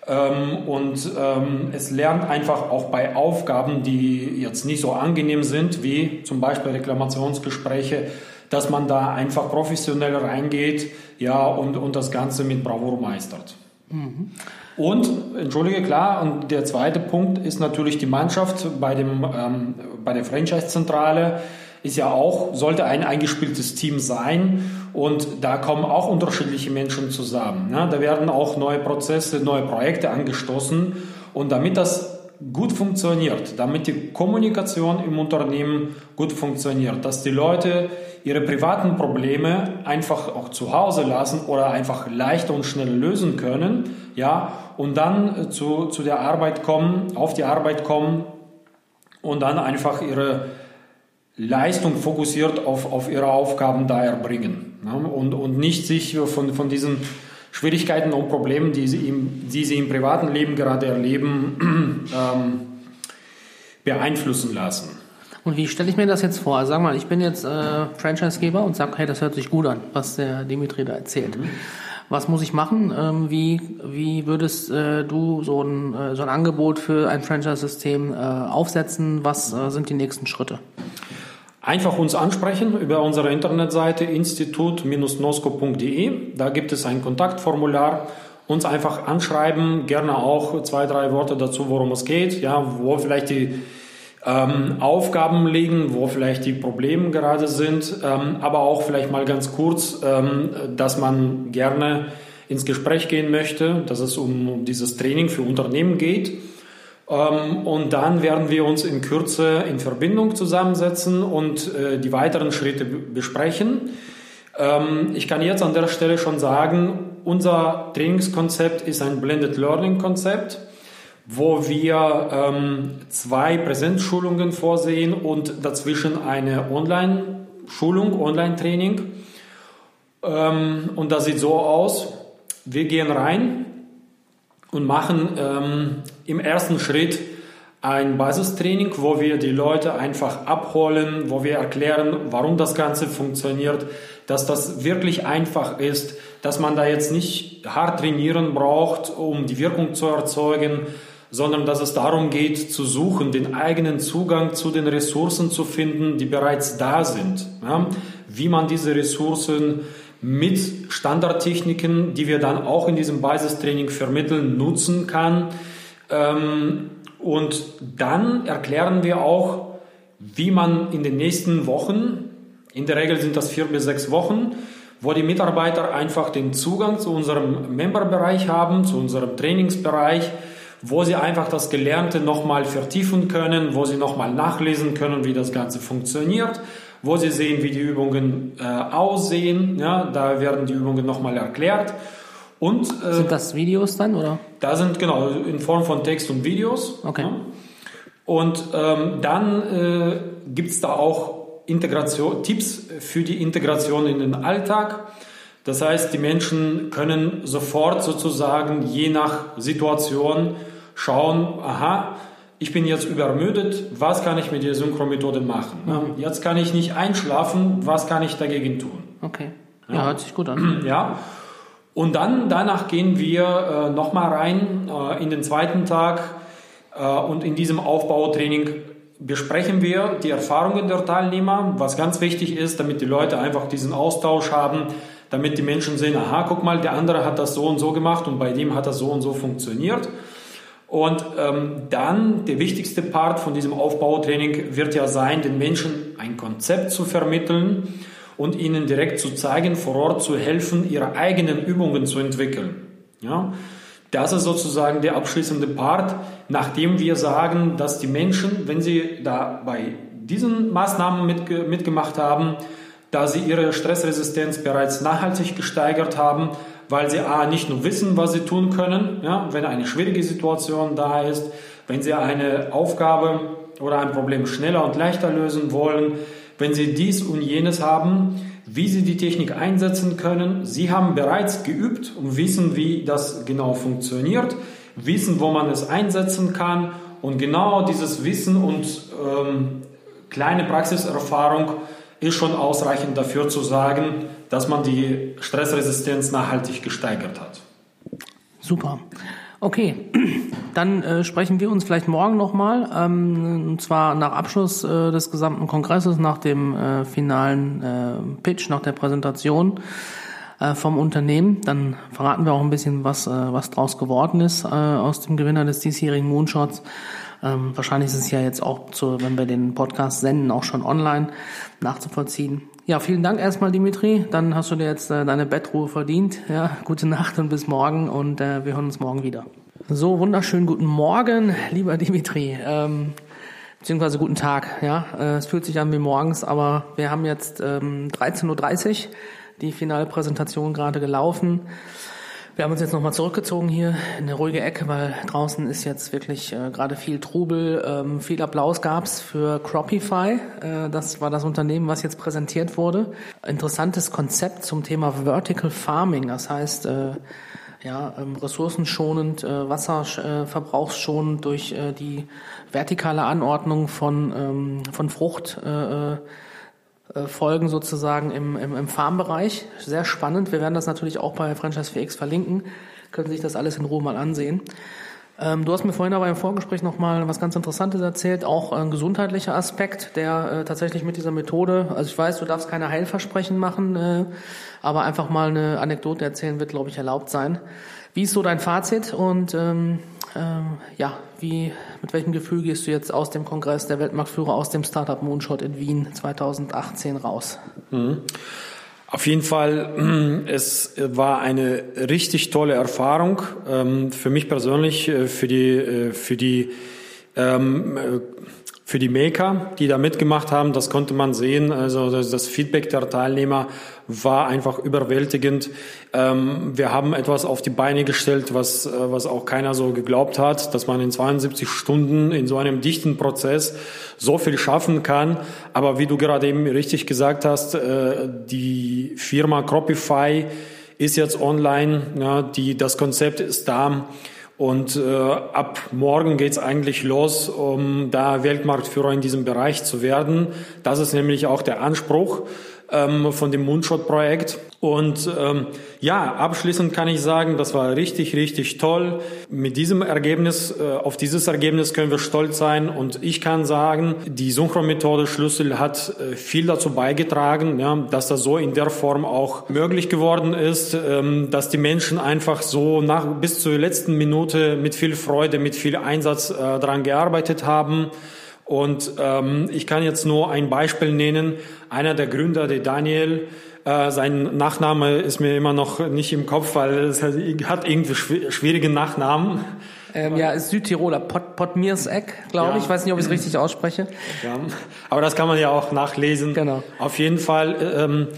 Ähm, und ähm, es lernt einfach auch bei Aufgaben, die jetzt nicht so angenehm sind, wie zum Beispiel Reklamationsgespräche, dass man da einfach professionell reingeht ja, und, und das Ganze mit Bravour meistert. Und, entschuldige, klar, und der zweite Punkt ist natürlich die Mannschaft bei, dem, ähm, bei der Franchise-Zentrale ist ja auch, sollte ein eingespieltes Team sein und da kommen auch unterschiedliche Menschen zusammen. Ne? Da werden auch neue Prozesse, neue Projekte angestoßen und damit das gut funktioniert, damit die Kommunikation im Unternehmen gut funktioniert, dass die Leute ihre privaten Probleme einfach auch zu Hause lassen oder einfach leichter und schneller lösen können, ja, und dann zu, zu der Arbeit kommen, auf die Arbeit kommen und dann einfach ihre Leistung fokussiert auf, auf ihre Aufgaben da erbringen ne? und, und nicht sich von, von diesen Schwierigkeiten und Problemen, die sie, im, die sie im privaten Leben gerade erleben, ähm, beeinflussen lassen. Und wie stelle ich mir das jetzt vor? Also sag mal, ich bin jetzt äh, Franchisegeber und sage, hey, das hört sich gut an, was der Dimitri da erzählt. Mhm. Was muss ich machen? Ähm, wie, wie würdest äh, du so ein, äh, so ein Angebot für ein Franchise-System äh, aufsetzen? Was äh, sind die nächsten Schritte? Einfach uns ansprechen über unsere Internetseite institut-nosco.de. Da gibt es ein Kontaktformular. Uns einfach anschreiben, gerne auch zwei, drei Worte dazu, worum es geht, ja, wo vielleicht die ähm, Aufgaben liegen, wo vielleicht die Probleme gerade sind, ähm, aber auch vielleicht mal ganz kurz, ähm, dass man gerne ins Gespräch gehen möchte, dass es um, um dieses Training für Unternehmen geht. Ähm, und dann werden wir uns in Kürze in Verbindung zusammensetzen und äh, die weiteren Schritte besprechen. Ähm, ich kann jetzt an der Stelle schon sagen, unser Trainingskonzept ist ein Blended Learning Konzept, wo wir ähm, zwei Präsenzschulungen vorsehen und dazwischen eine Online-Schulung, Online-Training. und das sieht so aus. Wir gehen rein und machen ähm, im ersten Schritt ein Basistraining, wo wir die Leute einfach abholen, wo wir erklären, warum das Ganze funktioniert, dass das wirklich einfach ist, dass man da jetzt nicht hart trainieren braucht, um die Wirkung zu erzeugen, sondern dass es darum geht, zu suchen, den eigenen Zugang zu den Ressourcen zu finden, die bereits da sind. Ja? Wie man diese Ressourcen mit Standardtechniken, die wir dann auch in diesem Basistraining vermitteln, nutzen kann. Ähm, und dann erklären wir auch, wie man in den nächsten Wochen, in der Regel sind das vier bis sechs Wochen, wo die Mitarbeiter einfach den Zugang zu unserem Memberbereich haben, zu unserem Trainingsbereich, wo sie einfach das Gelernte nochmal vertiefen können, wo sie nochmal nachlesen können, wie das Ganze funktioniert wo Sie sehen, wie die Übungen äh, aussehen. Ja, da werden die Übungen nochmal erklärt. Und, äh, sind das Videos dann, oder? Da sind, genau, in Form von Text und Videos. Okay. Ja. Und ähm, dann äh, gibt es da auch Integration, Tipps für die Integration in den Alltag. Das heißt, die Menschen können sofort sozusagen je nach Situation schauen, aha, ich bin jetzt übermüdet, was kann ich mit der Synchromethode machen? Mhm. Jetzt kann ich nicht einschlafen, was kann ich dagegen tun? Okay. Ja, ja hört sich gut an. Ja. Und dann, danach gehen wir äh, nochmal rein äh, in den zweiten Tag äh, und in diesem Aufbautraining besprechen wir die Erfahrungen der Teilnehmer, was ganz wichtig ist, damit die Leute einfach diesen Austausch haben, damit die Menschen sehen, aha, guck mal, der andere hat das so und so gemacht und bei dem hat das so und so funktioniert. Und ähm, dann der wichtigste Part von diesem Aufbautraining wird ja sein, den Menschen ein Konzept zu vermitteln und ihnen direkt zu zeigen, vor Ort zu helfen, ihre eigenen Übungen zu entwickeln. Ja? Das ist sozusagen der abschließende Part, nachdem wir sagen, dass die Menschen, wenn sie da bei diesen Maßnahmen mitge mitgemacht haben, da sie ihre Stressresistenz bereits nachhaltig gesteigert haben, weil sie A, nicht nur wissen, was sie tun können, ja, wenn eine schwierige Situation da ist, wenn sie eine Aufgabe oder ein Problem schneller und leichter lösen wollen, wenn sie dies und jenes haben, wie sie die Technik einsetzen können. Sie haben bereits geübt und wissen, wie das genau funktioniert, wissen, wo man es einsetzen kann und genau dieses Wissen und ähm, kleine Praxiserfahrung ist schon ausreichend dafür zu sagen, dass man die Stressresistenz nachhaltig gesteigert hat. Super. Okay, dann äh, sprechen wir uns vielleicht morgen nochmal, ähm, und zwar nach Abschluss äh, des gesamten Kongresses, nach dem äh, finalen äh, Pitch, nach der Präsentation. äh, vom Unternehmen. Dann verraten wir auch ein bisschen, was, äh, was draus geworden ist aus dem Gewinner des diesjährigen Moonshots. Ähm, wahrscheinlich ist es ja jetzt auch, zu, wenn wir den Podcast senden, auch schon online nachzuvollziehen. Ja, vielen Dank erstmal, Dimitri. Dann hast du dir jetzt äh, deine Bettruhe verdient. Ja, gute Nacht und bis morgen und äh, wir hören uns morgen wieder. So, wunderschönen guten Morgen, lieber Dimitri. Ähm, beziehungsweise guten Tag. Ja, äh, es fühlt sich an wie morgens, aber wir haben jetzt ähm, 13.30 Uhr die Finalpräsentation gerade gelaufen. Wir haben uns jetzt nochmal zurückgezogen hier in eine ruhige Ecke, weil draußen ist jetzt wirklich äh, gerade viel Trubel. Ähm, viel Applaus gab's für Cropify. Äh, das war das Unternehmen, was jetzt präsentiert wurde. Interessantes Konzept zum Thema Vertical Farming. Das heißt, äh, ja, ähm, ressourcenschonend, äh, wasserverbrauchsschonend durch äh, die vertikale Anordnung von, ähm, von Frucht. Äh, äh äh, Folgen sozusagen im, im, im Farmbereich. Sehr spannend. Wir werden das natürlich auch bei Franchise 4X verlinken. Können Sie sich das alles in Ruhe mal ansehen. Ähm, du hast mir vorhin aber im Vorgespräch nochmal was ganz Interessantes erzählt, auch ein gesundheitlicher Aspekt, der äh, tatsächlich mit dieser Methode, also ich weiß, du darfst keine Heilversprechen machen, äh, aber einfach mal eine Anekdote erzählen wird, glaube ich, erlaubt sein. Wie ist so dein Fazit und ähm, ähm, ja, wie, mit welchem Gefühl gehst du jetzt aus dem Kongress der Weltmarktführer aus dem Startup Moonshot in Wien 2018 raus? Mhm. Auf jeden Fall, es war eine richtig tolle Erfahrung ähm, für mich persönlich, äh, für die, äh, für die ähm, äh, für die Maker, die da mitgemacht haben, das konnte man sehen. Also das, Feedback der Teilnehmer war einfach überwältigend. Ähm, wir haben etwas auf die Beine gestellt, was, äh, was auch keiner so geglaubt hat, dass man in 72 Stunden in so einem dichten Prozess so viel schaffen kann. Aber wie du gerade eben richtig gesagt hast, äh, die Firma Cropify ist jetzt online, die, das Konzept ist da. Und äh, ab morgen geht's eigentlich los, um da Weltmarktführer in diesem Bereich zu werden. Das ist nämlich auch der Anspruch ähm, von dem Moonshot-Projekt. Und ähm, ja, abschließend kann ich sagen, das war richtig, richtig toll. Mit diesem Ergebnis, äh, auf dieses Ergebnis können wir stolz sein. Und ich kann sagen, die Synchronmethode Schlüssel hat äh, viel dazu beigetragen, ja, dass das so in der Form auch möglich geworden ist, ähm, dass die Menschen einfach so nach bis zur letzten Minute mit viel Freude, mit viel Einsatz äh, daran gearbeitet haben. Und ähm, ich kann jetzt nur ein Beispiel nennen. Einer der Gründer, der Daniel, äh, sein Nachname ist mir immer noch nicht im Kopf, weil es hat irgendwie schwierige Nachnamen. Ähm, ja, ist Südtiroler, Pot, Potmierseck, glaube ja. ich. Ich weiß nicht, ob ich es richtig ausspreche. Ja, aber das kann man ja auch nachlesen. Genau. Auf jeden Fall ähm,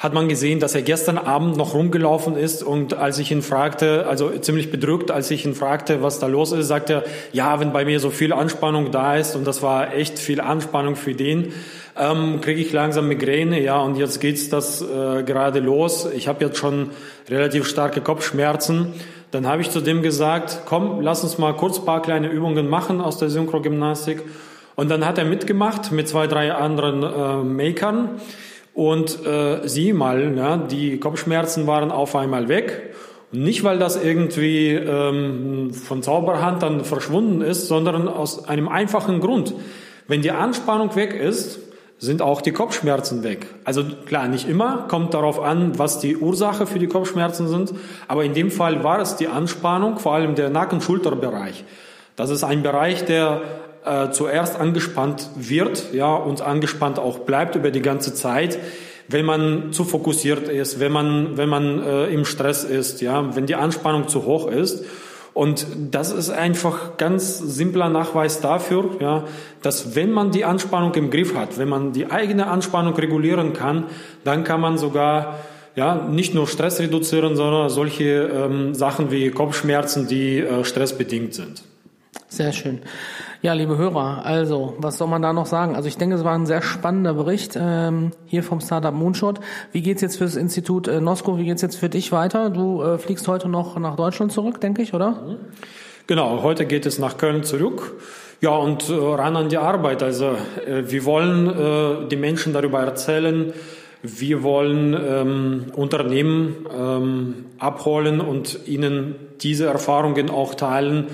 hat man gesehen, dass er gestern Abend noch rumgelaufen ist und als ich ihn fragte, also ziemlich bedrückt, als ich ihn fragte, was da los ist, sagte er, ja, wenn bei mir so viel Anspannung da ist und das war echt viel Anspannung für den, ähm, kriege ich langsam Migräne, ja, und jetzt geht's das äh, gerade los. Ich habe jetzt schon relativ starke Kopfschmerzen. Dann habe ich zu dem gesagt, komm, lass uns mal kurz paar kleine Übungen machen aus der Synchrogymnastik. Und dann hat er mitgemacht mit zwei, drei anderen äh, Makern. Und äh, sieh mal, ne, die Kopfschmerzen waren auf einmal weg. Und nicht, weil das irgendwie ähm, von Zauberhand dann verschwunden ist, sondern aus einem einfachen Grund. Wenn die Anspannung weg ist, sind auch die Kopfschmerzen weg. Also klar, nicht immer, kommt darauf an, was die Ursache für die Kopfschmerzen sind. Aber in dem Fall war es die Anspannung, vor allem der Nacken-Schulterbereich. Das ist ein Bereich, der äh, zuerst angespannt wird, ja, und angespannt auch bleibt über die ganze Zeit, wenn man zu fokussiert ist, wenn man, wenn man äh, im Stress ist, ja, wenn die Anspannung zu hoch ist. Und das ist einfach ganz simpler Nachweis dafür, ja, dass wenn man die Anspannung im Griff hat, wenn man die eigene Anspannung regulieren kann, dann kann man sogar ja, nicht nur Stress reduzieren, sondern solche ähm, Sachen wie Kopfschmerzen, die äh, stressbedingt sind. Sehr schön. Ja, liebe Hörer, also, was soll man da noch sagen? Also ich denke, es war ein sehr spannender Bericht ähm, hier vom Startup Moonshot. Wie geht's jetzt fürs Institut äh, NOSCO, wie geht's jetzt für dich weiter? Du äh, fliegst heute noch nach Deutschland zurück, denke ich, oder? Genau, heute geht es nach Köln zurück. Ja, und äh, ran an die Arbeit. Also äh, wir wollen äh, die Menschen darüber erzählen, wir wollen ähm, Unternehmen ähm, abholen und ihnen diese Erfahrungen auch teilen,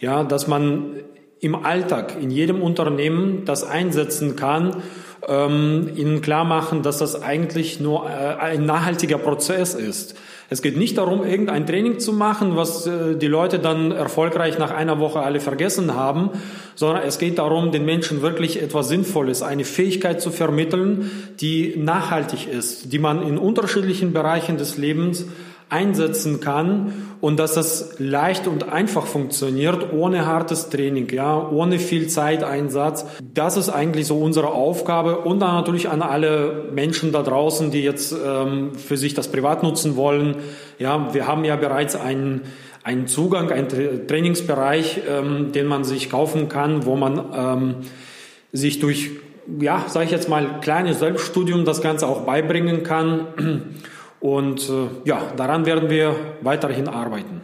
ja, dass man im Alltag, in jedem Unternehmen das einsetzen kann ähm, ihnen klar machen, dass das eigentlich nur äh, ein nachhaltiger Prozess ist. Es geht nicht darum, irgendein Training zu machen, was äh, die Leute dann erfolgreich nach einer Woche alle vergessen haben, sondern es geht darum, den Menschen wirklich etwas Sinnvolles, eine Fähigkeit zu vermitteln, die nachhaltig ist, die man in unterschiedlichen Bereichen des Lebens einsetzen kann und dass das leicht und einfach funktioniert, ohne hartes Training, ja, ohne viel Zeiteinsatz. Das ist eigentlich so unsere Aufgabe und dann natürlich an alle Menschen da draußen, die jetzt ähm, für sich das privat nutzen wollen. Ja, wir haben ja bereits einen einen Zugang, einen Trainingsbereich, ähm, den man sich kaufen kann, wo man ähm, sich durch, ja, sage ich jetzt mal, kleines Selbststudium das Ganze auch beibringen kann. Und äh, ja, daran werden wir weiterhin arbeiten.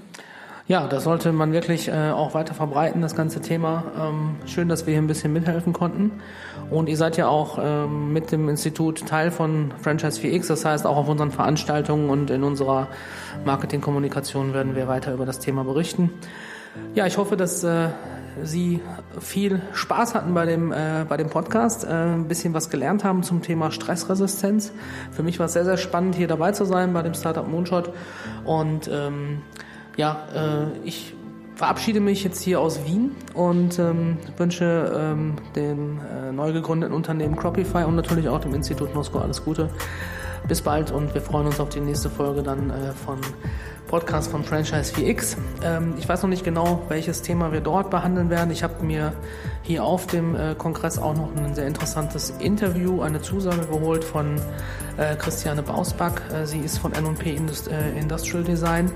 Ja, das sollte man wirklich äh, auch weiter verbreiten, das ganze Thema. Ähm, schön, dass wir hier ein bisschen mithelfen konnten. Und ihr seid ja auch ähm, mit dem Institut Teil von Franchise 4X. Das heißt, auch auf unseren Veranstaltungen und in unserer Marketingkommunikation werden wir weiter über das Thema berichten. Ja, ich hoffe, dass äh, Sie viel Spaß hatten bei dem, äh, bei dem Podcast, äh, ein bisschen was gelernt haben zum Thema Stressresistenz. Für mich war es sehr, sehr spannend, hier dabei zu sein bei dem Startup Moonshot. Und ähm, ja, äh, ich verabschiede mich jetzt hier aus Wien und ähm, wünsche ähm, dem äh, neu gegründeten Unternehmen Cropify und natürlich auch dem Institut Moskau alles Gute. Bis bald und wir freuen uns auf die nächste Folge dann äh, von Podcast von Franchise 4X. Ähm, ich weiß noch nicht genau, welches Thema wir dort behandeln werden. Ich habe mir hier auf dem äh, Kongress auch noch ein sehr interessantes Interview, eine Zusage geholt von äh, Christiane Bausback. Äh, sie ist von N&P Indust äh, Industrial Design.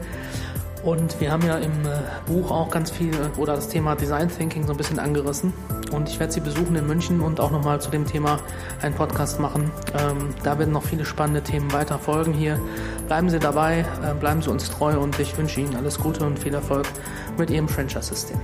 Und wir haben ja im äh, Buch auch ganz viel äh, oder das Thema Design Thinking so ein bisschen angerissen. Und ich werde Sie besuchen in München und auch nochmal zu dem Thema einen Podcast machen. Ähm, da werden noch viele spannende Themen weiter folgen hier. Bleiben Sie dabei, äh, bleiben Sie uns treu und ich wünsche Ihnen alles Gute und viel Erfolg mit Ihrem Franchise-System.